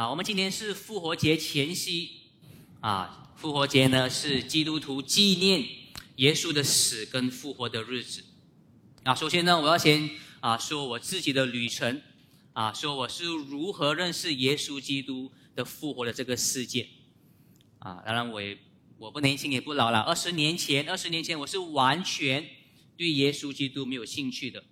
啊，我们今天是复活节前夕，啊，复活节呢是基督徒纪念耶稣的死跟复活的日子。啊，首先呢，我要先啊说我自己的旅程，啊，说我是如何认识耶稣基督的复活的这个事件。啊，当然我也我不年轻也不老了，二十年前，二十年前我是完全对耶稣基督没有兴趣的。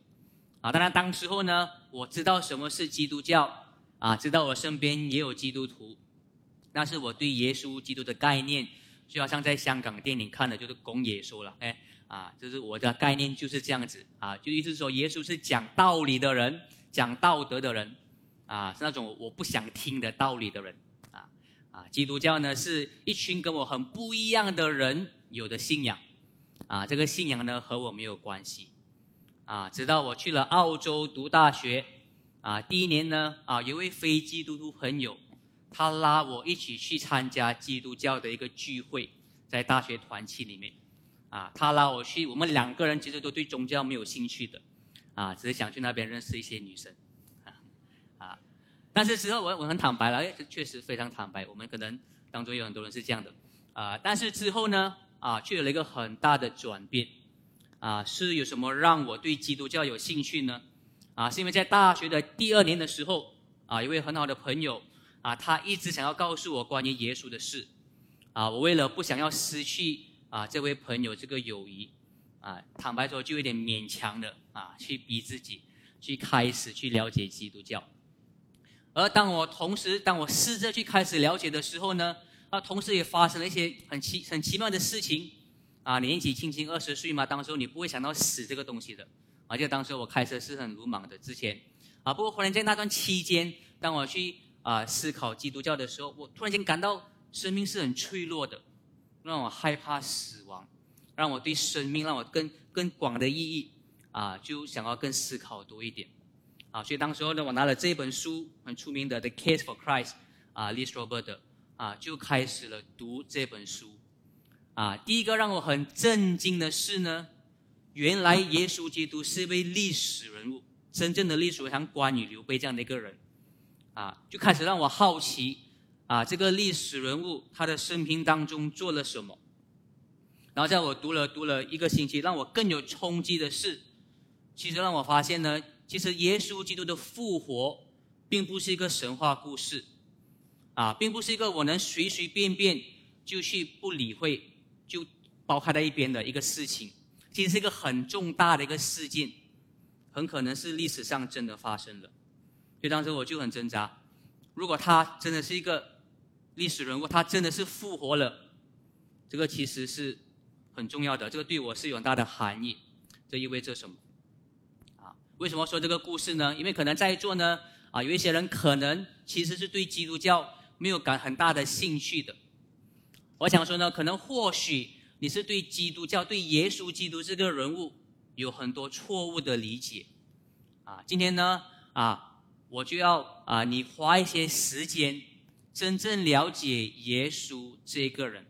啊，当然当时候呢，我知道什么是基督教。啊，知道我身边也有基督徒，但是我对耶稣基督的概念，就好像在香港电影看的，就是公耶稣了，哎，啊，就是我的概念就是这样子，啊，就意思说耶稣是讲道理的人，讲道德的人，啊，是那种我不想听的道理的人，啊，啊，基督教呢是一群跟我很不一样的人有的信仰，啊，这个信仰呢和我没有关系，啊，直到我去了澳洲读大学。啊，第一年呢，啊，有位非基督徒朋友，他拉我一起去参加基督教的一个聚会，在大学团契里面，啊，他拉我去，我们两个人其实都对宗教没有兴趣的，啊，只是想去那边认识一些女生，啊，啊但是之后我我很坦白了，哎，确实非常坦白，我们可能当中有很多人是这样的，啊，但是之后呢，啊，却有了一个很大的转变，啊，是有什么让我对基督教有兴趣呢？啊，是因为在大学的第二年的时候，啊，一位很好的朋友，啊，他一直想要告诉我关于耶稣的事，啊，我为了不想要失去啊这位朋友这个友谊，啊，坦白说就有点勉强的啊，去逼自己去开始去了解基督教。而当我同时当我试着去开始了解的时候呢，啊，同时也发生了一些很奇很奇妙的事情，啊，年纪轻轻二十岁嘛，当时候你不会想到死这个东西的。而且当时我开车是很鲁莽的，之前，啊，不过忽然间那段期间，当我去啊思考基督教的时候，我突然间感到生命是很脆弱的，让我害怕死亡，让我对生命让我更更广的意义啊，就想要更思考多一点，啊，所以当时候呢，我拿了这本书很出名的《The Case for Christ》啊，Lee Strobel 啊，就开始了读这本书，啊，第一个让我很震惊的是呢。原来耶稣基督是一位历史人物，真正的历史像关羽、刘备这样的一个人，啊，就开始让我好奇，啊，这个历史人物他的生平当中做了什么？然后在我读了读了一个星期，让我更有冲击的是，其实让我发现呢，其实耶稣基督的复活，并不是一个神话故事，啊，并不是一个我能随随便便就去不理会就抛开在一边的一个事情。其实是一个很重大的一个事件，很可能是历史上真的发生的。所以当时我就很挣扎：如果他真的是一个历史人物，他真的是复活了，这个其实是很重要的。这个对我是有很大的含义。这意味着什么？啊，为什么说这个故事呢？因为可能在座呢，啊，有一些人可能其实是对基督教没有感很大的兴趣的。我想说呢，可能或许。你是对基督教、对耶稣基督这个人物有很多错误的理解，啊，今天呢，啊，我就要啊，你花一些时间，真正了解耶稣这个人，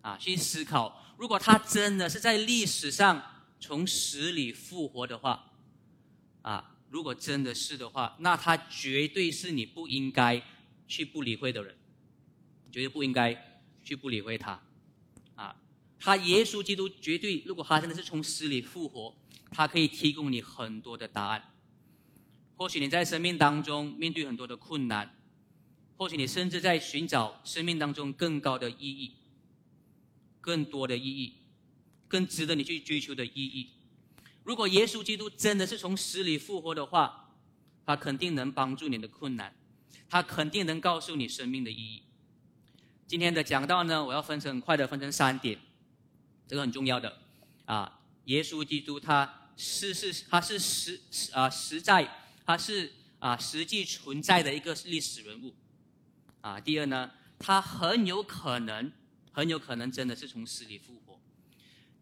啊，去思考，如果他真的是在历史上从死里复活的话，啊，如果真的是的话，那他绝对是你不应该去不理会的人，绝对不应该去不理会他。啊他耶稣基督绝对，如果他真的是从死里复活，他可以提供你很多的答案。或许你在生命当中面对很多的困难，或许你甚至在寻找生命当中更高的意义、更多的意义、更值得你去追求的意义。如果耶稣基督真的是从死里复活的话，他肯定能帮助你的困难，他肯定能告诉你生命的意义。今天的讲道呢，我要分成很快的分成三点。这个很重要的，啊，耶稣基督他是是他是实啊实在他是啊实际存在的一个历史人物，啊，第二呢，他很有可能很有可能真的是从死里复活，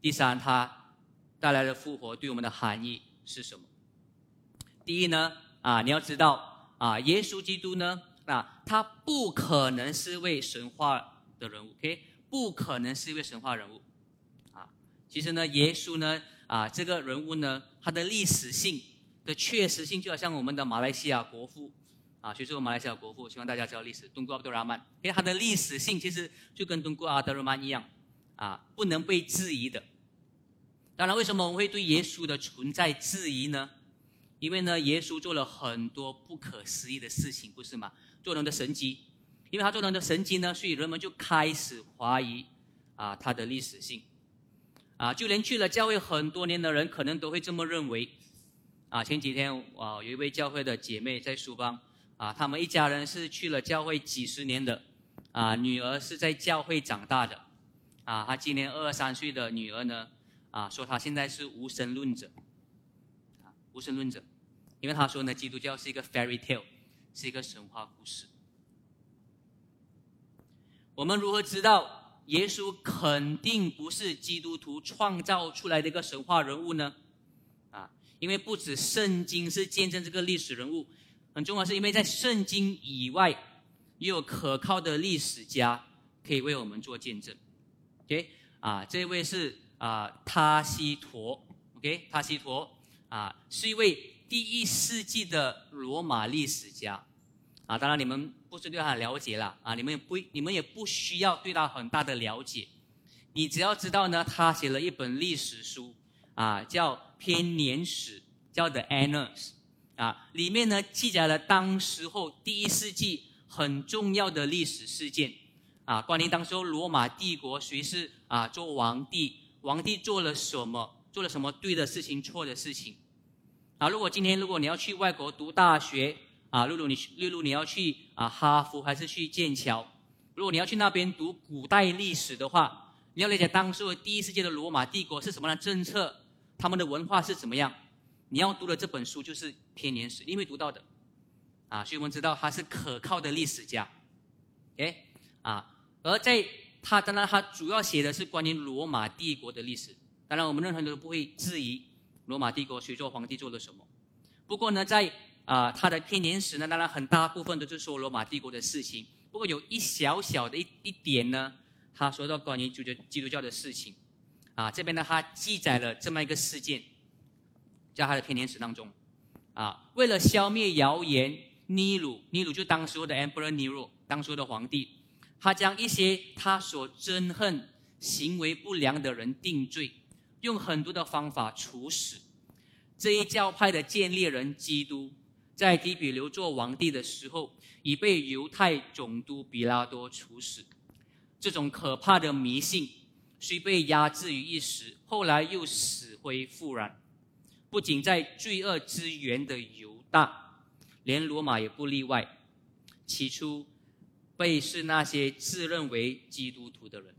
第三，他带来的复活对我们的含义是什么？第一呢，啊，你要知道啊，耶稣基督呢，啊，他不可能是位神话的人物，OK，不可能是一位神话人物。其实呢，耶稣呢，啊，这个人物呢，他的历史性的确实性，就好像我们的马来西亚国父啊，学做马来西亚国父，希望大家知道历史。东姑阿德拉曼，因为他的历史性其实就跟东姑阿德拉曼一样，啊，不能被质疑的。当然，为什么我们会对耶稣的存在质疑呢？因为呢，耶稣做了很多不可思议的事情，不是吗？做人的神迹，因为他做人的神迹呢，所以人们就开始怀疑啊他的历史性。啊，就连去了教会很多年的人，可能都会这么认为。啊，前几天啊，有一位教会的姐妹在书邦，啊，他们一家人是去了教会几十年的，啊，女儿是在教会长大的，啊，她今年二三岁的女儿呢，啊，说她现在是无神论者，啊，无神论者，因为她说呢，基督教是一个 fairy tale，是一个神话故事。我们如何知道？耶稣肯定不是基督徒创造出来的一个神话人物呢，啊，因为不止圣经是见证这个历史人物，很重要是因为在圣经以外，也有可靠的历史家可以为我们做见证。OK，啊，这位是啊，塔西佗，OK，塔西佗啊，是一位第一世纪的罗马历史家。啊，当然你们不是对他了解了啊，你们也不，你们也不需要对他很大的了解，你只要知道呢，他写了一本历史书啊，叫《编年史》，叫《The Annals》，啊，里面呢记载了当时候第一世纪很重要的历史事件，啊，关于当时候罗马帝国谁是啊做皇帝，皇帝做了什么，做了什么对的事情、错的事情，啊，如果今天如果你要去外国读大学。啊，露露，你露露，你要去啊哈佛还是去剑桥？如果你要去那边读古代历史的话，你要了解当时的第一世界的罗马帝国是什么样的政策，他们的文化是怎么样？你要读的这本书就是编年史，因为读到的，啊，所以我们知道他是可靠的历史家，OK，啊，而在他当然他主要写的是关于罗马帝国的历史，当然我们任何人都不会质疑罗马帝国谁做皇帝做了什么，不过呢，在啊，他的编年史呢，当然很大部分都是说罗马帝国的事情。不过有一小小的一一点呢，他说到关于基督基督教的事情。啊，这边呢，他记载了这么一个事件，在他的编年史当中。啊，为了消灭谣言，尼禄，尼禄就当时的 Emperor Nero，当时的皇帝，他将一些他所憎恨、行为不良的人定罪，用很多的方法处死这一教派的建立人基督。在提比留做皇帝的时候，已被犹太总督比拉多处死。这种可怕的迷信虽被压制于一时，后来又死灰复燃。不仅在罪恶之源的犹大，连罗马也不例外。起初，被是那些自认为基督徒的人。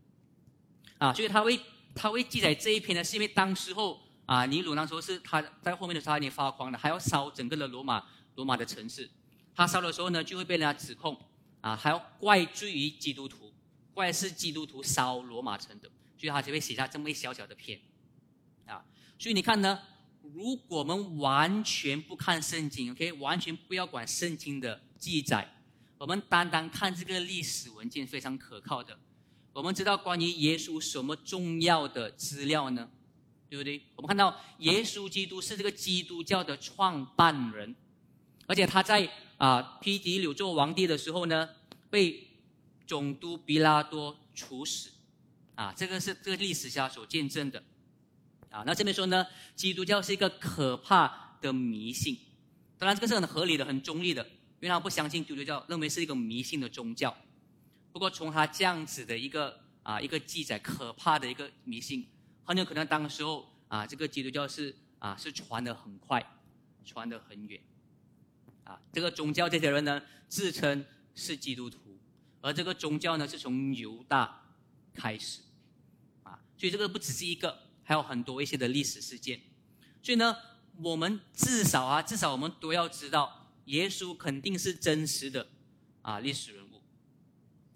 啊，所以他会他会记载这一篇呢，是因为当时候啊，尼禄那时候是他在后面的时候有点发狂了，还要烧整个的罗马。罗马的城市，他烧的时候呢，就会被人家指控啊，还要怪罪于基督徒，怪是基督徒烧罗马城的，所以他就会写下这么一小小的篇，啊，所以你看呢，如果我们完全不看圣经，OK，完全不要管圣经的记载，我们单单看这个历史文件非常可靠的，我们知道关于耶稣什么重要的资料呢？对不对？我们看到耶稣基督是这个基督教的创办人。而且他在啊，批迪柳做皇帝的时候呢，被总督比拉多处死，啊，这个是这个历史家所见证的，啊，那这边说呢，基督教是一个可怕的迷信，当然这个是很合理的、很中立的，因为他不相信基督教，认为是一个迷信的宗教。不过从他这样子的一个啊一个记载，可怕的一个迷信，很有可能当时候啊，这个基督教是啊是传的很快，传的很远。啊，这个宗教这些人呢，自称是基督徒，而这个宗教呢，是从犹大开始，啊，所以这个不只是一个，还有很多一些的历史事件，所以呢，我们至少啊，至少我们都要知道，耶稣肯定是真实的啊历史人物。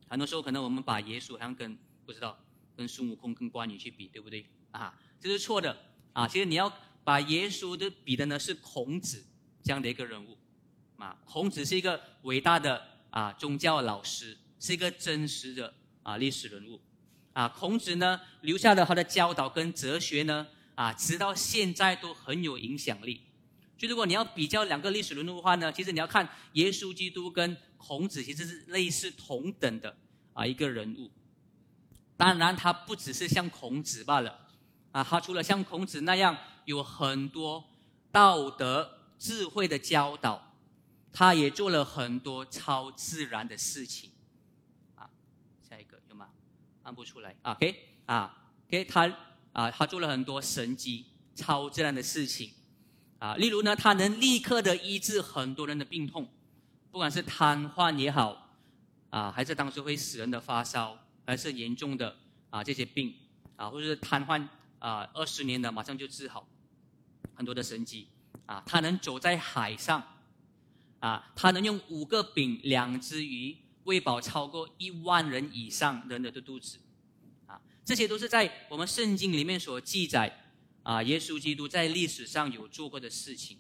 很多时候可能我们把耶稣好像跟不知道跟孙悟空、跟关羽去比，对不对？啊，这是错的啊。其实你要把耶稣的比的呢，是孔子这样的一个人物。啊，孔子是一个伟大的啊宗教老师，是一个真实的啊历史人物。啊，孔子呢留下的他的教导跟哲学呢啊，直到现在都很有影响力。就如果你要比较两个历史人物的话呢，其实你要看耶稣基督跟孔子其实是类似同等的啊一个人物。当然，他不只是像孔子罢了啊，他除了像孔子那样有很多道德智慧的教导，他也做了很多超自然的事情。啊，下一个有吗？按不出来。OK 啊，OK 他啊，他做了很多神迹、超自然的事情。啊，例如呢，他能立刻的医治很多人的病痛，不管是瘫痪也好，啊，还是当时会死人的发烧，还是严重的啊这些病，啊，或者是瘫痪啊二十年的马上就治好，很多的神迹，啊，他能走在海上，啊，他能用五个饼两只鱼喂饱超过一万人以上人的肚子，啊，这些都是在我们圣经里面所记载。啊，耶稣基督在历史上有做过的事情。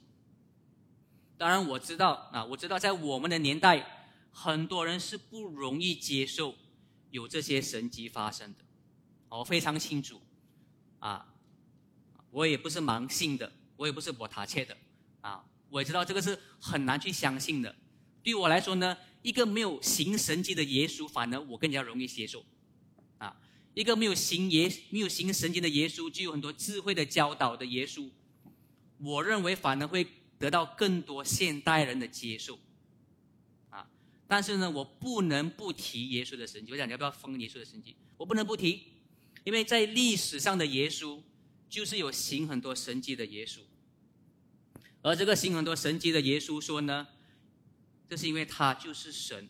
当然，我知道啊，我知道在我们的年代，很多人是不容易接受有这些神迹发生的。我非常清楚，啊，我也不是盲信的，我也不是博塔切的，啊，我也知道这个是很难去相信的。对我来说呢，一个没有行神迹的耶稣，反而我更加容易接受。啊一个没有行耶、没有行神经的耶稣，具有很多智慧的教导的耶稣，我认为反而会得到更多现代人的接受。啊，但是呢，我不能不提耶稣的神迹。我讲你要不要封耶稣的神迹？我不能不提，因为在历史上的耶稣就是有行很多神迹的耶稣。而这个行很多神迹的耶稣说呢，这是因为他就是神。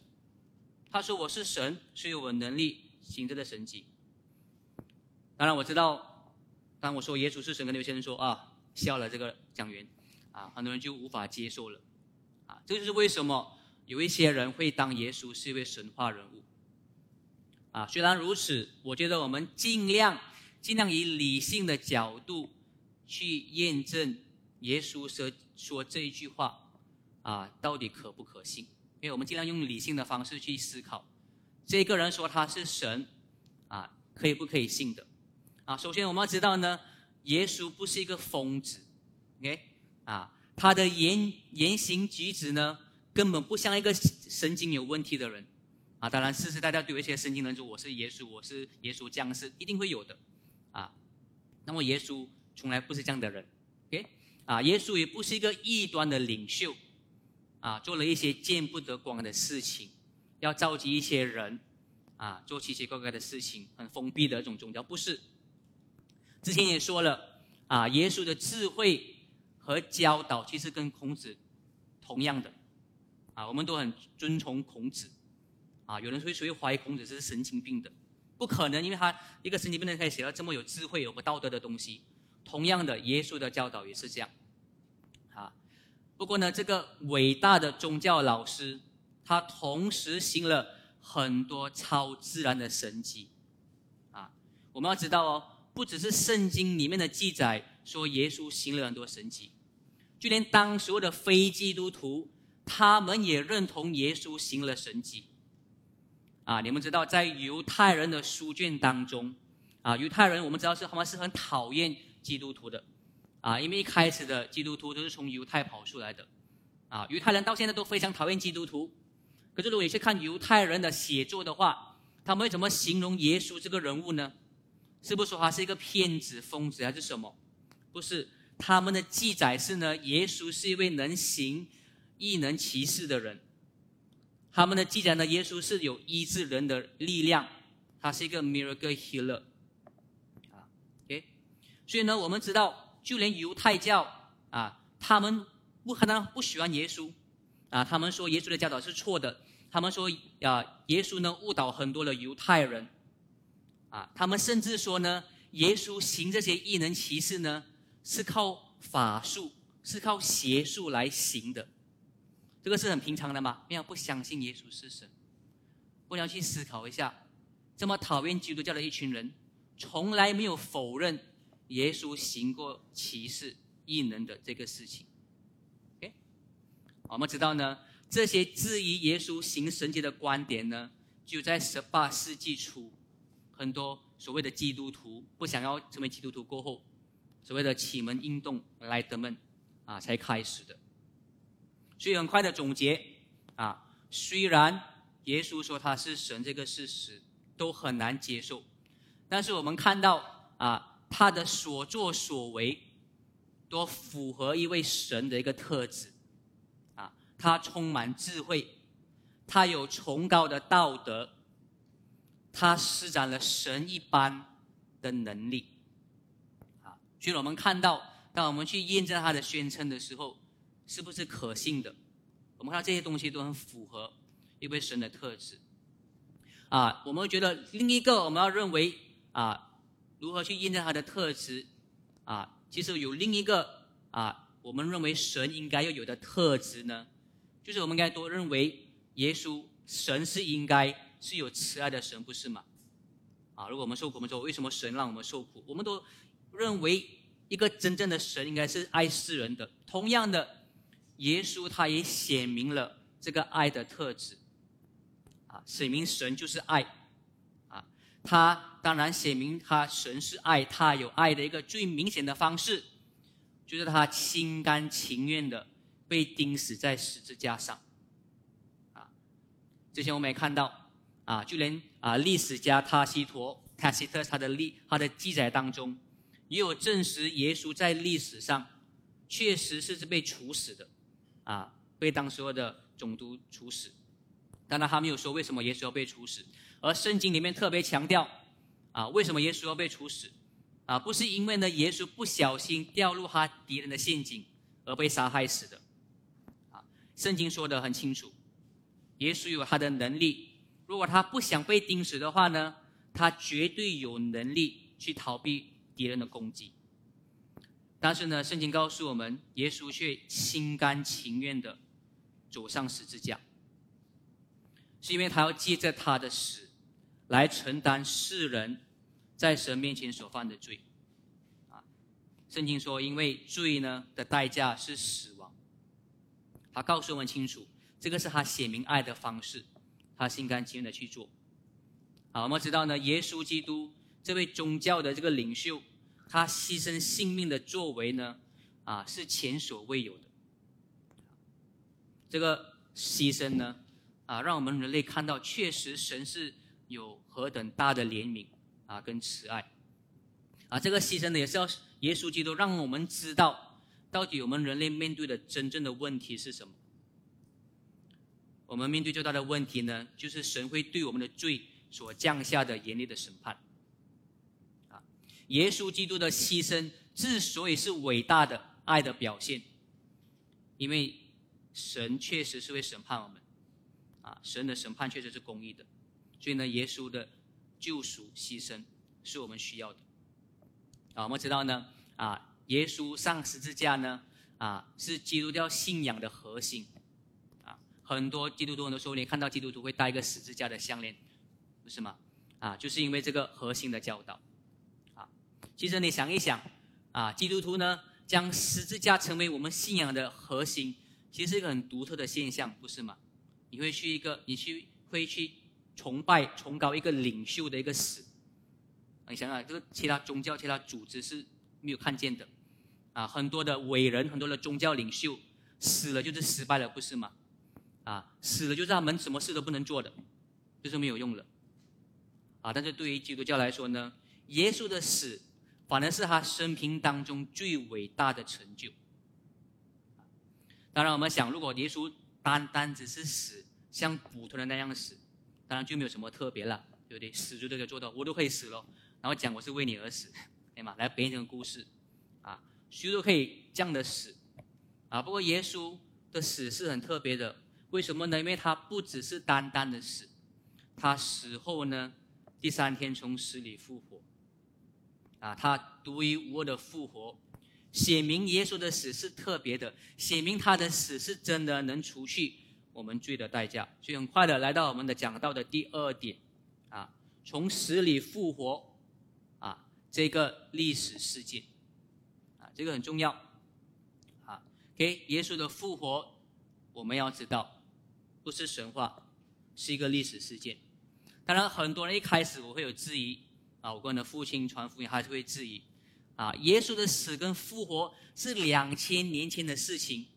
他说我是神，所以我能力行这个神迹。当然我知道，当我说耶稣是神，跟有些人说啊，笑了这个讲员，啊，很多人就无法接受了，啊，这就是为什么有一些人会当耶稣是一位神话人物，啊，虽然如此，我觉得我们尽量尽量以理性的角度去验证耶稣说说这一句话，啊，到底可不可信？因为我们尽量用理性的方式去思考，这个人说他是神，啊，可以不可以信的？啊，首先我们要知道呢，耶稣不是一个疯子，OK？啊，他的言言行举止呢，根本不像一个神经有问题的人，啊，当然，世世代代都有一些神经人说我是耶稣，我是耶稣降世，一定会有的，啊，那么耶稣从来不是这样的人啊，耶稣也不是一个异端的领袖，啊，做了一些见不得光的事情，要召集一些人，啊，做奇奇怪怪的事情，很封闭的一种宗教，不是。之前也说了啊，耶稣的智慧和教导其实跟孔子同样的啊，我们都很尊崇孔子啊。有人会会怀疑孔子是神经病的，不可能，因为他一个神经病人可以写到这么有智慧、有不道德的东西。同样的，耶稣的教导也是这样啊。不过呢，这个伟大的宗教老师，他同时行了很多超自然的神迹啊。我们要知道哦。不只是圣经里面的记载说耶稣行了很多神迹，就连当时的非基督徒，他们也认同耶稣行了神迹。啊，你们知道，在犹太人的书卷当中，啊，犹太人我们知道是他们是很讨厌基督徒的，啊，因为一开始的基督徒都是从犹太跑出来的，啊，犹太人到现在都非常讨厌基督徒。可是如果你去看犹太人的写作的话，他们会怎么形容耶稣这个人物呢？是不是说他是一个骗子、疯子还是什么？不是，他们的记载是呢，耶稣是一位能行异能奇事的人。他们的记载呢，耶稣是有医治人的力量，他是一个 miracle healer。所以呢，我们知道，就连犹太教啊，他们不可能不喜欢耶稣啊，他们说耶稣的教导是错的，他们说啊，耶稣呢误导很多的犹太人。啊，他们甚至说呢，耶稣行这些异能奇事呢，是靠法术，是靠邪术来行的。这个是很平常的嘛？没有不相信耶稣是神。我要去思考一下，这么讨厌基督教的一群人，从来没有否认耶稣行过奇事异能的这个事情。OK，我们知道呢，这些质疑耶稣行神迹的观点呢，就在十八世纪初。很多所谓的基督徒不想要成为基督徒过后，所谓的启蒙运动来的们啊才开始的。所以很快的总结啊，虽然耶稣说他是神这个事实都很难接受，但是我们看到啊他的所作所为都符合一位神的一个特质啊，他充满智慧，他有崇高的道德，他施展了神一般的能力啊，所以我们看到，当我们去验证他的宣称的时候。是不是可信的？我们看到这些东西都很符合一位神的特质啊。我们觉得另一个我们要认为啊，如何去验证他的特质啊？其实有另一个啊，我们认为神应该要有的特质呢，就是我们应该都认为耶稣神是应该是有慈爱的神，不是吗？啊，如果我们受苦，我们说为什么神让我们受苦？我们都认为一个真正的神应该是爱世人的。同样的。耶稣他也显明了这个爱的特质，啊，显明神就是爱，他当然写明他神是爱，他有爱的一个最明显的方式，就是他心甘情愿的被钉死在十字架上，啊，之前我们也看到，啊，就连啊历史家塔西佗塔西特他的历他的记载当中，也有证实耶稣在历史上确实是被处死的。啊，被当时候的总督处死，当然他没有说为什么耶稣要被处死，而圣经里面特别强调，啊，为什么耶稣要被处死？啊，不是因为呢耶稣不小心掉入他敌人的陷阱而被杀害死的，啊，圣经说的很清楚，耶稣有他的能力，如果他不想被钉死的话呢，他绝对有能力去逃避敌人的攻击。但是呢，圣经告诉我们，耶稣却心甘情愿的走上十字架，是因为他要借着他的死来承担世人在神面前所犯的罪。啊，圣经说，因为罪呢的代价是死亡，他告诉我们清楚，这个是他显明爱的方式，他心甘情愿的去做。好，我们知道呢，耶稣基督这位宗教的这个领袖。他牺牲性命的作为呢，啊，是前所未有的。这个牺牲呢，啊，让我们人类看到，确实神是有何等大的怜悯啊，跟慈爱。啊，这个牺牲呢，也是要耶稣基督让我们知道，到底我们人类面对的真正的问题是什么。我们面对最大的问题呢，就是神会对我们的罪所降下的严厉的审判。啊耶稣基督的牺牲之所以是伟大的爱的表现，因为神确实是会审判我们，啊，神的审判确实是公义的，所以呢，耶稣的救赎牺牲是我们需要的。啊，我们知道呢，啊，耶稣上十字架呢，啊，是基督教信仰的核心，啊，很多基督徒很多时候，你看到基督徒会戴一个十字架的项链，不是吗？啊，就是因为这个核心的教导。啊其实你想一想，啊，基督徒呢将十字架成为我们信仰的核心，其实是一个很独特的现象，不是吗？你会去一个，你去会去崇拜、崇高一个领袖的一个死，你想想，这个其他宗教、其他组织是没有看见的，啊，很多的伟人、很多的宗教领袖死了就是失败了，不是吗？啊，死了就是他们什么事都不能做的，就是没有用了，啊，但是对于基督教来说呢，耶稣的死。反而是他生平当中最伟大的成就。当然，我们想，如果耶稣单单只是死，像普通人那样死，当然就没有什么特别了，对不对？死就都可以做到，我都可以死了，然后讲我是为你而死，对吗？来编一个故事，啊，谁都可以这样的死，啊，不过耶稣的死是很特别的，为什么呢？因为他不只是单单的死，他死后呢，第三天从死里复活。啊，他独一无二的复活，写明耶稣的死是特别的，写明他的死是真的能除去我们罪的代价。所以很快的来到我们的讲到的第二点，啊，从死里复活，啊，这个历史事件，啊，这个很重要，啊，OK，耶稣的复活我们要知道，不是神话，是一个历史事件。当然，很多人一开始我会有质疑。啊，我跟的父亲传福音还是会质疑，啊，耶稣的死跟复活是两千年前的事情。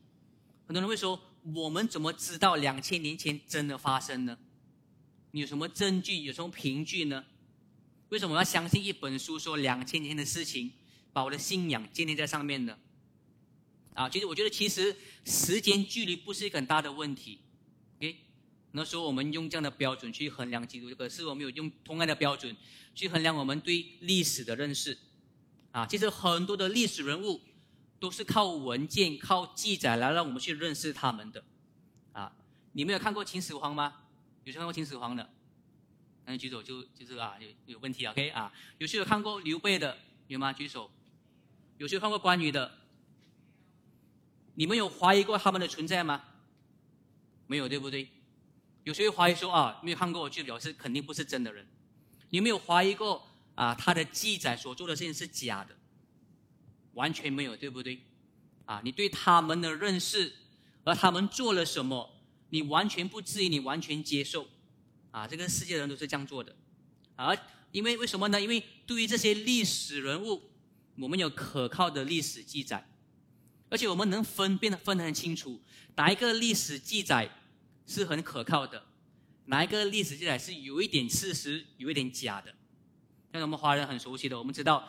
很多人会说，我们怎么知道两千年前真的发生呢？你有什么证据？有什么凭据呢？为什么我要相信一本书说两千年的事情，把我的信仰建立在上面呢？啊，其实我觉得，其实时间距离不是一个很大的问题。OK，那时候我们用这样的标准去衡量基督，可是我们有用同样的标准去衡量我们对历史的认识。啊，其实很多的历史人物都是靠文件、靠记载来让我们去认识他们的。啊，你们有看过秦始皇吗？有谁看过秦始皇的？那举手就就是啊，有有问题 OK 啊？有谁有看过刘备的？有吗？举手。有谁看过关羽的？你们有怀疑过他们的存在吗？没有，对不对？有谁怀疑说啊，没有看过就表示肯定不是真的人？有没有怀疑过？啊，他的记载所做的事情是假的，完全没有，对不对？啊，你对他们的认识，而他们做了什么，你完全不质疑，你完全接受，啊，这个世界人都是这样做的，而因为为什么呢？因为对于这些历史人物，我们有可靠的历史记载，而且我们能分辨的分得很清楚，哪一个历史记载是很可靠的，哪一个历史记载是有一点事实，有一点假的。像我们华人很熟悉的，我们知道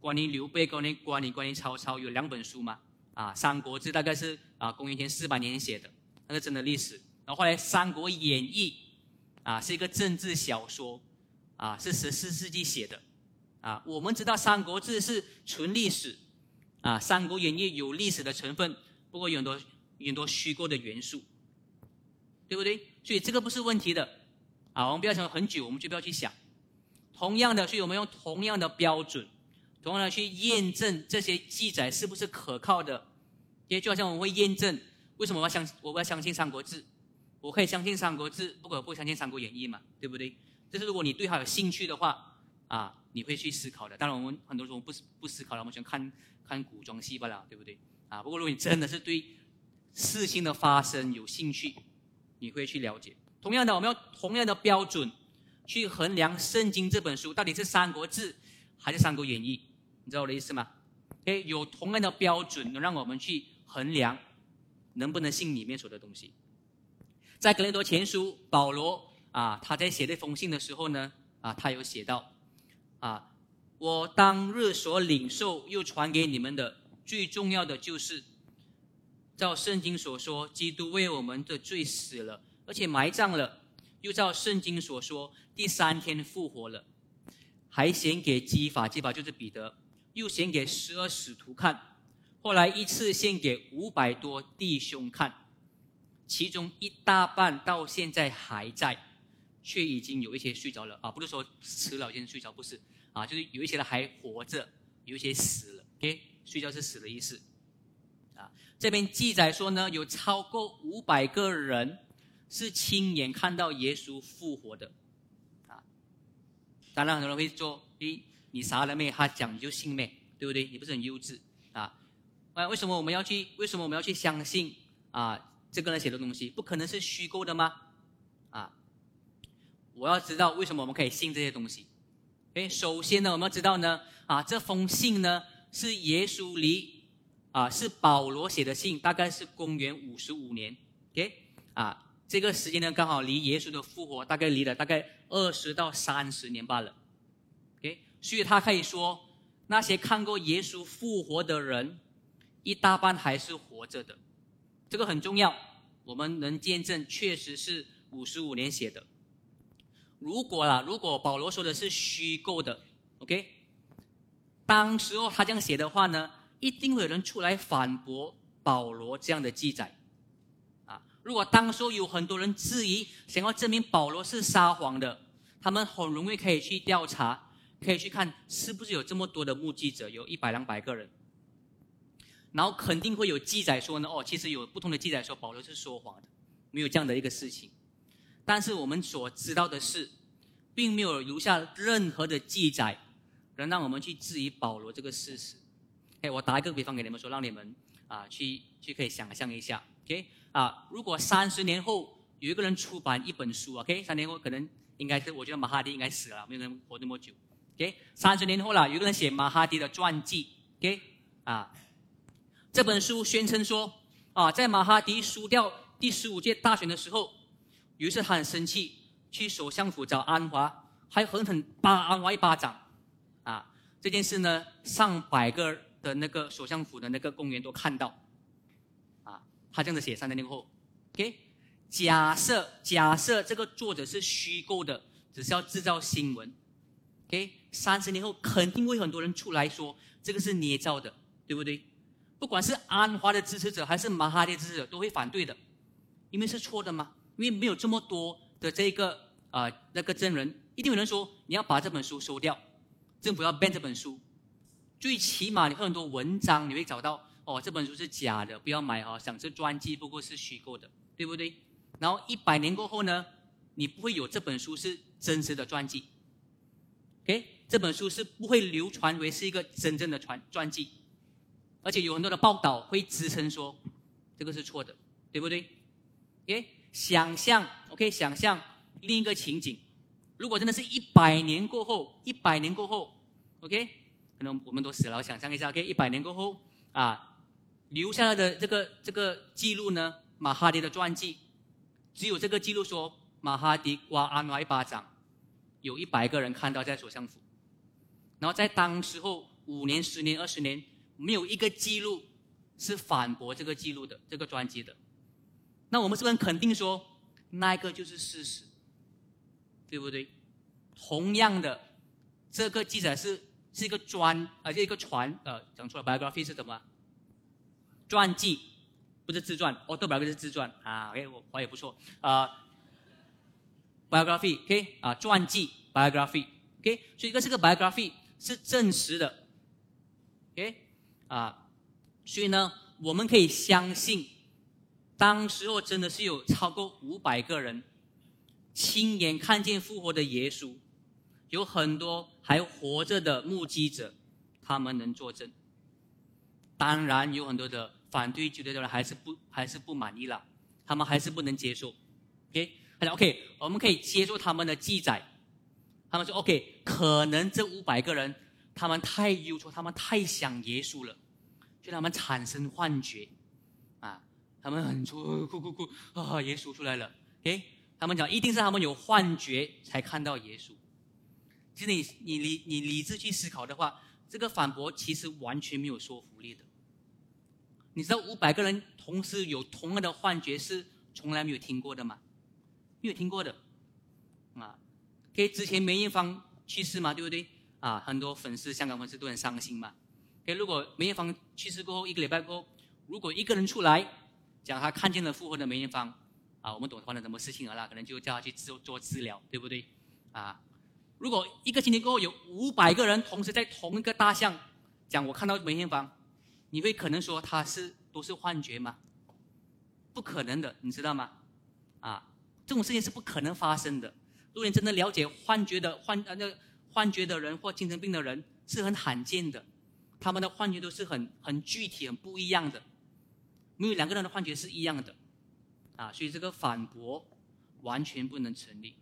关于刘备、关于关于关于曹操有两本书嘛？啊，《三国志》大概是啊公元前四百年写的，那是真的历史。然后后来《三国演义》啊是一个政治小说，啊是十四世纪写的。啊，我们知道《三国志》是纯历史，啊《三国演义》有历史的成分，不过有很多很多虚构的元素，对不对？所以这个不是问题的。啊，我们不要想很久，我们就不要去想。同样的，所以我们用同样的标准，同样的去验证这些记载是不是可靠的。也就好像我们会验证，为什么我要相我要相信《三国志》，我可以相信《三国志》，不可不相信《三国演义》嘛，对不对？这是如果你对它有兴趣的话，啊，你会去思考的。当然，我们很多时候不不思考了，我们喜欢看看古装戏罢了，对不对？啊，不过如果你真的是对事情的发生有兴趣，你会去了解。同样的，我们要同样的标准。去衡量圣经这本书到底是《三国志》还是《三国演义》，你知道我的意思吗？哎，有同样的标准能让我们去衡量能不能信里面说的东西。在格林多前书，保罗啊，他在写这封信的时候呢，啊，他有写到啊，我当日所领受又传给你们的最重要的就是，照圣经所说，基督为我们的罪死了，而且埋葬了。又照圣经所说，第三天复活了，还显给基法，基法就是彼得，又显给十二使徒看，后来一次献给五百多弟兄看，其中一大半到现在还在，却已经有一些睡着了。啊，不是说死老先生睡着，不是。啊，就是有一些人还活着，有一些死了，OK，睡觉是死的意思，啊，这边记载说呢，有超过五百个人。是亲眼看到耶稣复活的，啊！当然很多人会说：“诶，你啥了没，他讲你就信妹，对不对？你不是很幼稚啊？啊，为什么我们要去？为什么我们要去相信啊？这个人写的东西不可能是虚构的吗？啊！我要知道为什么我们可以信这些东西。诶，首先呢，我们要知道呢，啊，这封信呢是耶稣离啊，是保罗写的信，大概是公元五十五年，OK 啊。这个时间呢，刚好离耶稣的复活大概离了大概二十到三十年罢了，OK，所以他可以说，那些看过耶稣复活的人，一大半还是活着的，这个很重要。我们能见证，确实是五十五年写的。如果啦，如果保罗说的是虚构的，OK，当时候他这样写的话呢，一定会有人出来反驳保罗这样的记载。如果当时有很多人质疑，想要证明保罗是撒谎的，他们很容易可以去调查，可以去看是不是有这么多的目击者，有一百两百个人，然后肯定会有记载说呢，哦，其实有不同的记载说保罗是说谎的，没有这样的一个事情。但是我们所知道的是，并没有留下任何的记载，能让我们去质疑保罗这个事实。哎，我打一个比方给你们说，让你们啊去去可以想象一下，OK。啊，如果三十年后有一个人出版一本书，OK，三年后可能应该是我觉得马哈迪应该死了，没有人活那么久，OK，三十年后了，有个人写马哈迪的传记，OK，啊，这本书宣称说，啊，在马哈迪输掉第十五届大选的时候，于是他很生气，去首相府找安华，还狠狠扒安华一巴掌，啊，这件事呢，上百个的那个首相府的那个公园都看到，他这样子写三十年后，OK，假设假设这个作者是虚构的，只是要制造新闻，OK，三十年后肯定会很多人出来说这个是捏造的，对不对？不管是安华的支持者还是马哈迪支持者，都会反对的，因为是错的嘛，因为没有这么多的这个啊那个证人，一定有人说你要把这本书收掉，政府要 ban 这本书，最起码你会很多文章你会找到哦这本书是假的，不要买哈，想是传记不过是虚构的，对不对？然后一百年过后呢，你不会有这本书是真实的传记，OK，这本书是不会流传为是一个真正的传传记。而且有很多的报道会支撑说，这个是错的，对不对？OK，想象，OK，想象另一个情景，如果真的是一百年过后，一百年过后，OK，可能我们都死了，想象一下，OK，一百年过后啊，留下来的这个这个记录呢，马哈迪的传记，只有这个记录说马哈迪刮安华一巴掌，有一百个人看到在首相府，然后在当时候五年、十年、二十年。没有一个记录是反驳这个记录的这个专辑的，那我们是不是肯定说那个就是事实，对不对？同样的，这个记载是是一个专啊，这一个传呃，讲错了，biography 是什么？传记。不是自传，哦，对，biography 是自传。啊，OK，我我也不错。啊，biography，OK？啊，传记 biography，OK，所以这个是个 biography 是真实的，OK。啊，所以呢，我们可以相信，当时候真的是有超过五百个人亲眼看见复活的耶稣，有很多还活着的目击者，他们能作证。当然，有很多的反对基督教的人还是不还是不满意了，他们还是不能接受。OK，他讲 OK，我们可以接受他们的记载。他们说 OK，可能这五百个人。他们太忧愁，他们太想耶稣了，就他们产生幻觉，啊，他们很哭哭哭哭啊，耶稣出来了，诶，他们讲一定是他们有幻觉才看到耶稣。其实你你理你理智去思考的话，这个反驳其实完全没有说服力的。你知道五百个人同时有同样的幻觉是从来没有听过的吗？没有听过的，啊，给之前梅艳芳去世嘛，对不对？啊，很多粉丝，香港粉丝都很伤心嘛。给，如果梅艳芳去世过后一个礼拜过后，如果一个人出来讲他看见了复活的梅艳芳，啊，我们懂发生什么事情了啦？可能就叫他去做做治疗，对不对？啊，如果一个星期过后有五百个人同时在同一个大象讲我看到梅艳芳，你会可能说他是都是幻觉吗？不可能的，你知道吗？啊，这种事情是不可能发生的。如果你真的了解幻觉的幻啊那。幻觉的人或精神病的人是很罕见的，他们的幻觉都是很很具体、很不一样的，没有两个人的幻觉是一样的，啊，所以这个反驳完全不能成立。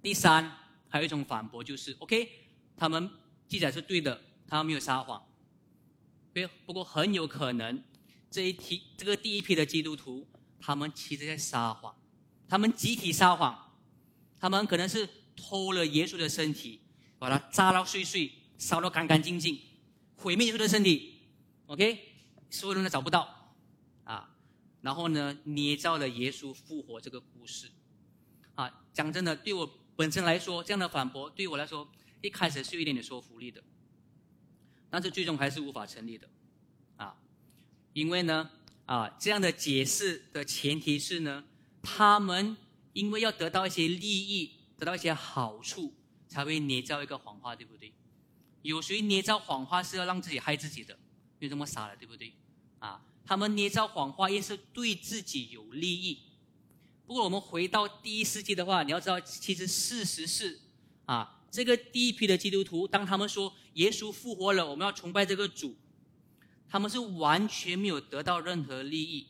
第三，还有一种反驳就是 OK，他们记载是对的，他们没有撒谎，对，不过很有可能这一批这个第一批的基督徒，他们其实在撒谎，他们集体撒谎，他们可能是。偷了耶稣的身体，把它扎到碎碎，烧到干干净净，毁灭耶稣的身体。OK，所有人都找不到啊。然后呢，捏造了耶稣复活这个故事。啊，讲真的，对我本身来说，这样的反驳对我来说，一开始是有一点点说服力的，但是最终还是无法成立的。啊，因为呢，啊，这样的解释的前提是呢，他们因为要得到一些利益。得到一些好处，才会捏造一个谎话，对不对？有谁捏造谎话是要让自己害自己的？有这么傻了，对不对？啊，他们捏造谎话也是对自己有利益。不过我们回到第一世纪的话，你要知道，其实事实是，啊，这个第一批的基督徒，当他们说耶稣复活了，我们要崇拜这个主，他们是完全没有得到任何利益，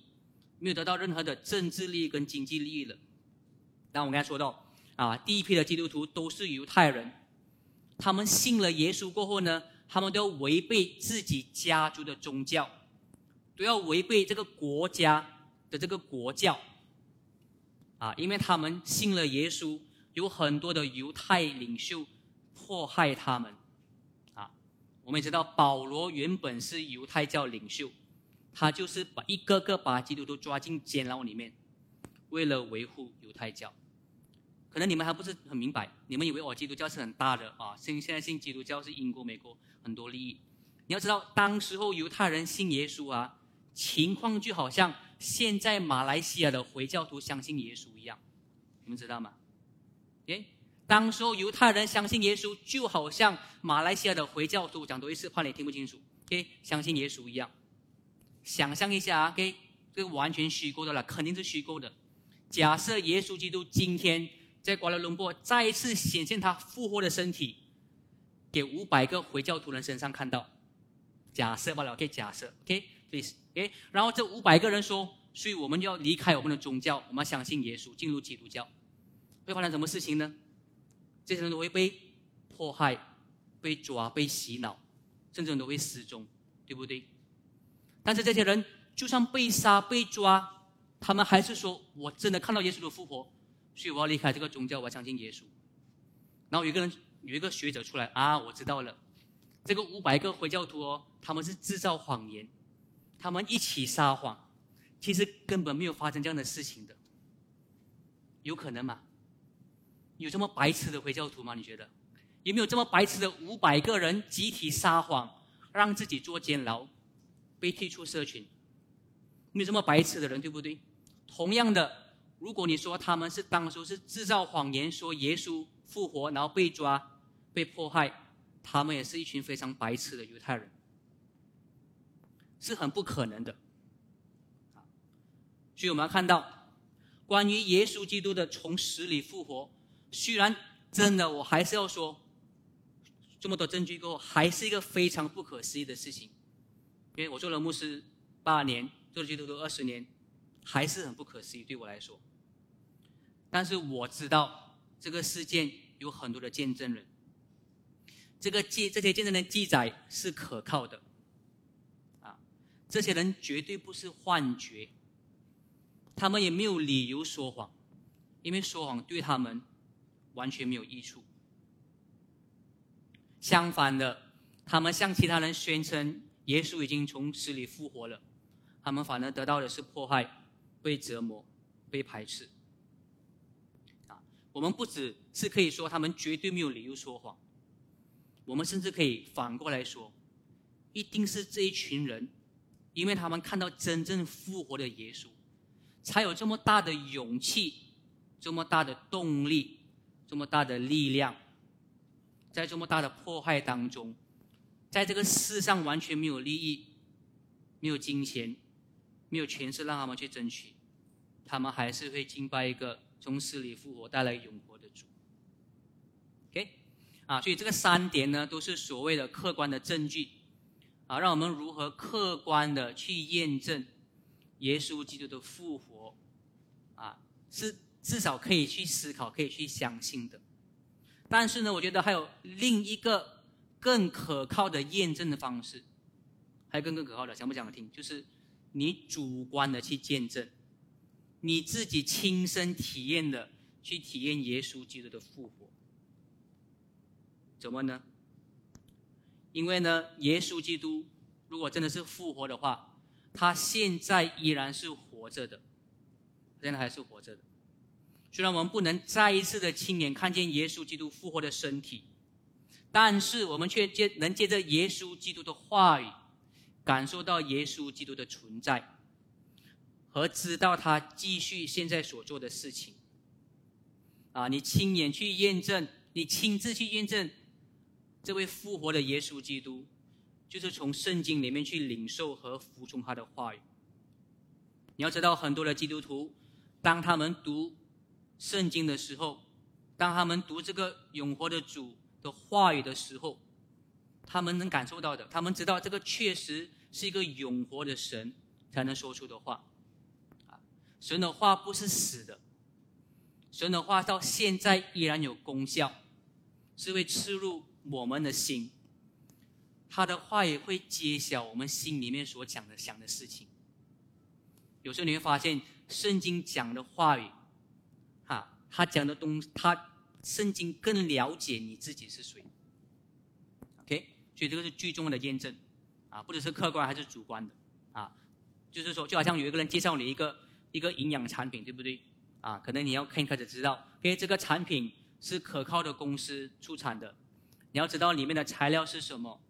没有得到任何的政治利益跟经济利益的。那我刚才说到。啊，第一批的基督徒都是犹太人，他们信了耶稣过后呢，他们都要违背自己家族的宗教，都要违背这个国家的这个国教。啊，因为他们信了耶稣，有很多的犹太领袖迫害他们。啊，我们也知道保罗原本是犹太教领袖，他就是把一个个把基督徒抓进监牢里面，为了维护犹太教。可能你们还不是很明白，你们以为哦，基督教是很大的啊，信现在信基督教是英国、美国很多利益。你要知道，当时候犹太人信耶稣啊，情况就好像。现在马来西亚的回教徒相信耶稣一样，你们知道吗？诶，当时候犹太人相信耶稣，就好像马来西亚的回教徒讲多一次，怕你听不清楚。OK，相信耶稣一样。想象一下，OK，这个完全虚构的了，肯定是虚构的。假设耶稣基督今天在瓜拉隆坡再一次显现他复活的身体，给五百个回教徒人身上看到，假设罢了，OK，假设，OK，please。OK，然后这五百个人说，所以我们就要离开我们的宗教，我们要相信耶稣，进入基督教，会发生什么事情呢？这些人都会被迫害、被抓、被洗脑，甚至都会失踪，对不对？但是这些人就算被杀、被抓，他们还是说我真的看到耶稣的复活，所以我要离开这个宗教，我相信耶稣。然后有一个人有一个学者出来啊，我知道了，这个五百个回教徒哦，他们是制造谎言。他们一起撒谎，其实根本没有发生这样的事情的，有可能吗？有这么白痴的回教徒吗？你觉得有没有这么白痴的五百个人集体撒谎，让自己坐监牢，被踢出社群？没有这么白痴的人，对不对？同样的，如果你说他们是当初是制造谎言，说耶稣复活，然后被抓、被迫害，他们也是一群非常白痴的犹太人。是很不可能的，所以我们要看到，关于耶稣基督的从死里复活，虽然真的，我还是要说，这么多证据过后，还是一个非常不可思议的事情。因为我做了牧师八年，做了基督徒二十年，还是很不可思议对我来说。但是我知道这个事件有很多的见证人，这个记这些见证人记载是可靠的。啊这些人绝对不是幻觉，他们也没有理由说谎，因为说谎对他们完全没有益处。相反的，他们向其他人宣称耶稣已经从死里复活了，他们反而得到的是迫害、被折磨、被排斥。啊，我们不只是可以说他们绝对没有理由说谎，我们甚至可以反过来说，一定是这一群人。因为他们看到真正复活的耶稣，才有这么大的勇气，这么大的动力，这么大的力量，在这么大的迫害当中，在这个世上完全没有利益、没有金钱、没有权势让他们去争取，他们还是会敬拜一个从死里复活、带来永活的主。OK，啊，所以这个三点呢，都是所谓的客观的证据。啊，让我们如何客观的去验证耶稣基督的复活，啊，是至少可以去思考、可以去相信的。但是呢，我觉得还有另一个更可靠的验证的方式，还有更更可靠的，想不想听？就是你主观的去见证，你自己亲身体验的去体验耶稣基督的复活，怎么呢？因为呢，耶稣基督如果真的是复活的话，他现在依然是活着的，现在还是活着的。虽然我们不能再一次的亲眼看见耶稣基督复活的身体，但是我们却借能借着耶稣基督的话语，感受到耶稣基督的存在，和知道他继续现在所做的事情。啊，你亲眼去验证，你亲自去验证。这位复活的耶稣基督，就是从圣经里面去领受和服从他的话语。你要知道，很多的基督徒，当他们读圣经的时候，当他们读这个永活的主的话语的时候，他们能感受到的，他们知道这个确实是一个永活的神才能说出的话。啊，神的话不是死的，神的话到现在依然有功效，是会刺入。我们的心，他的话语会揭晓我们心里面所讲的想的事情。有时候你会发现，圣经讲的话语，他讲的东，他圣经更了解你自己是谁。OK，所以这个是最重要的验证，啊，不只是客观还是主观的，啊，就是说，就好像有一个人介绍你一个一个营养产品，对不对？啊，可能你要看开始知道，OK，这个产品是可靠的公司出产的，你要知道里面的材料是什么，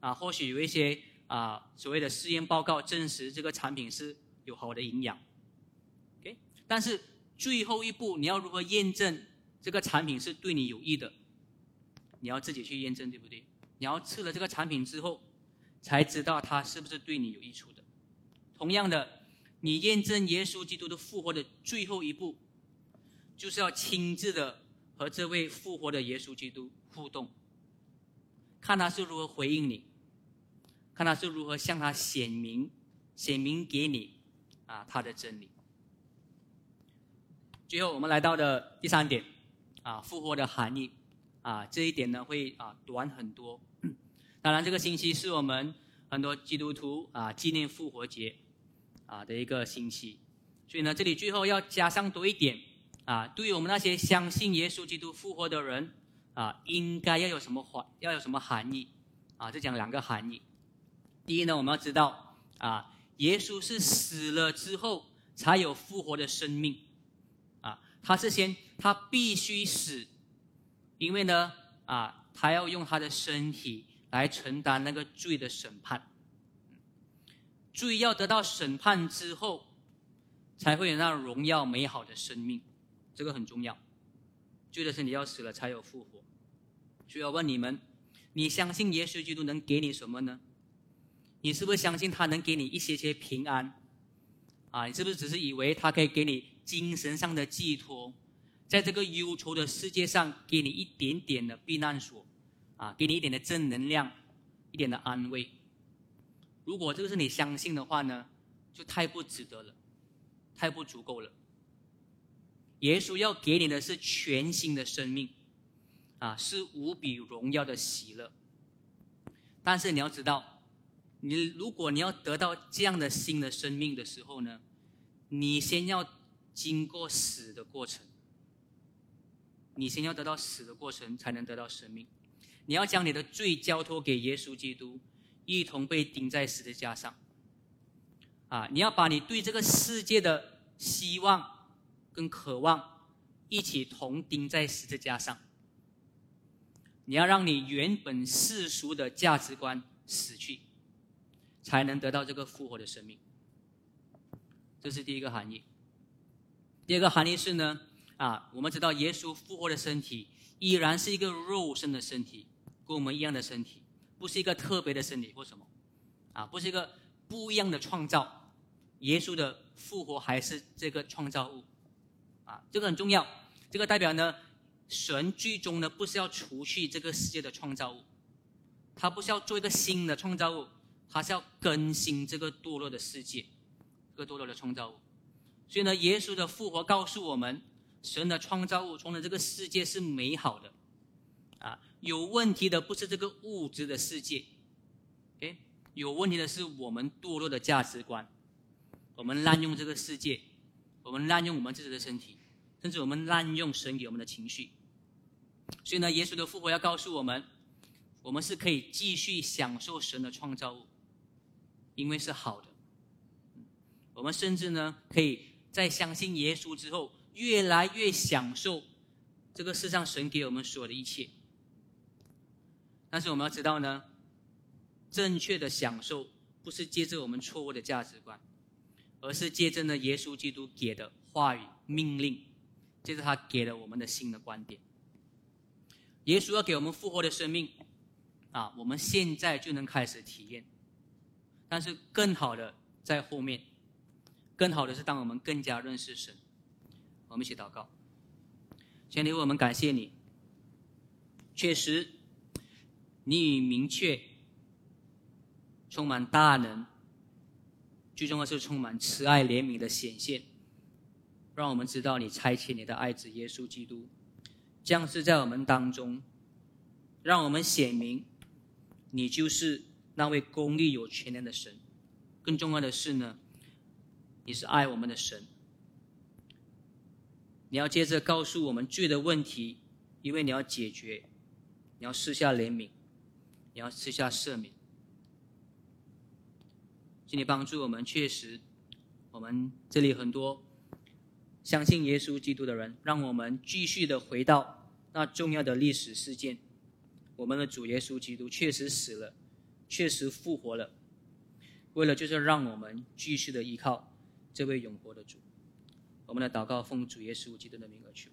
啊，或许有一些啊所谓的试验报告证实这个产品是。有好的营养，OK，但是最后一步你要如何验证这个产品是对你有益的？你要自己去验证，对不对？你要吃了这个产品之后，才知道它是不是对你有益处的。同样的，你验证耶稣基督的复活的最后一步，就是要亲自的和这位复活的耶稣基督互动，看他是如何回应你，看他是如何向他显明、显明给你。啊，他的真理。最后，我们来到的第三点，啊，复活的含义，啊，这一点呢会啊短很多。当然，这个星期是我们很多基督徒啊纪念复活节啊的一个星期，所以呢，这里最后要加上多一点，啊，对于我们那些相信耶稣基督复活的人，啊，应该要有什么含，要有什么含义？啊，这讲两个含义。第一呢，我们要知道，啊。耶稣是死了之后才有复活的生命，他是先他必须死，因为呢，啊，他要用他的身体来承担那个罪的审判，罪要得到审判之后，才会有那荣耀美好的生命，这个很重要。罪的身体要死了才有复活，所以要问你们，你相信耶稣基督能给你什么呢？你是不是相信他能给你一些些平安？啊，你是不是只是以为他可以给你精神上的寄托，在这个忧愁的世界上给你一点点的避难所，啊，给你一点的正能量，一点的安慰？如果这个是你相信的话呢，就太不值得了，太不足够了。耶稣要给你的是全新的生命，啊，是无比荣耀的喜乐。但是你要知道。你如果你要得到这样的新的生命的时候呢，你先要经过死的过程，你先要得到死的过程，才能得到生命。你要将你的罪交托给耶稣基督，一同被钉在十字架上。啊，你要把你对这个世界的希望跟渴望一起同钉在十字架上。你要让你原本世俗的价值观死去。才能得到这个复活的生命，这是第一个含义。第二个含义是呢，啊，我们知道耶稣复活的身体依然是一个肉身的身体，跟我们一样的身体，不是一个特别的身体或什么，啊，不是一个不一样的创造。耶稣的复活还是这个创造物，啊，这个很重要。这个代表呢，神最终呢不是要除去这个世界的创造物，他不是要做一个新的创造物。他是要更新这个堕落的世界，这个堕落的创造物。所以呢，耶稣的复活告诉我们，神的创造物中的这个世界是美好的。啊，有问题的不是这个物质的世界，OK，有问题的是我们堕落的价值观，我们滥用这个世界，我们滥用我们自己的身体，甚至我们滥用神给我们的情绪。所以呢，耶稣的复活要告诉我们，我们是可以继续享受神的创造物。因为是好的，我们甚至呢，可以在相信耶稣之后，越来越享受这个世上神给我们所有的一切。但是我们要知道呢，正确的享受不是借着我们错误的价值观，而是借着呢耶稣基督给的话语命令，借着他给了我们的新的观点。耶稣要给我们复活的生命，啊，我们现在就能开始体验。但是更好的在后面，更好的是当我们更加认识神，我们一起祷告。先天我们感谢你，确实，你已明确，充满大能，最重要是充满慈爱怜悯的显现，让我们知道你差遣你的爱子耶稣基督，降世在我们当中，让我们显明，你就是那位公义有全能的神。更重要的是呢，你是爱我们的神。你要接着告诉我们罪的问题，因为你要解决，你要施下怜悯，你要施下赦免。请你帮助我们，确实，我们这里很多相信耶稣基督的人，让我们继续的回到那重要的历史事件。我们的主耶稣基督确实死了，确实复活了，为了就是让我们继续的依靠这位永活的主。我们来祷告奉主耶稣基督的名而求，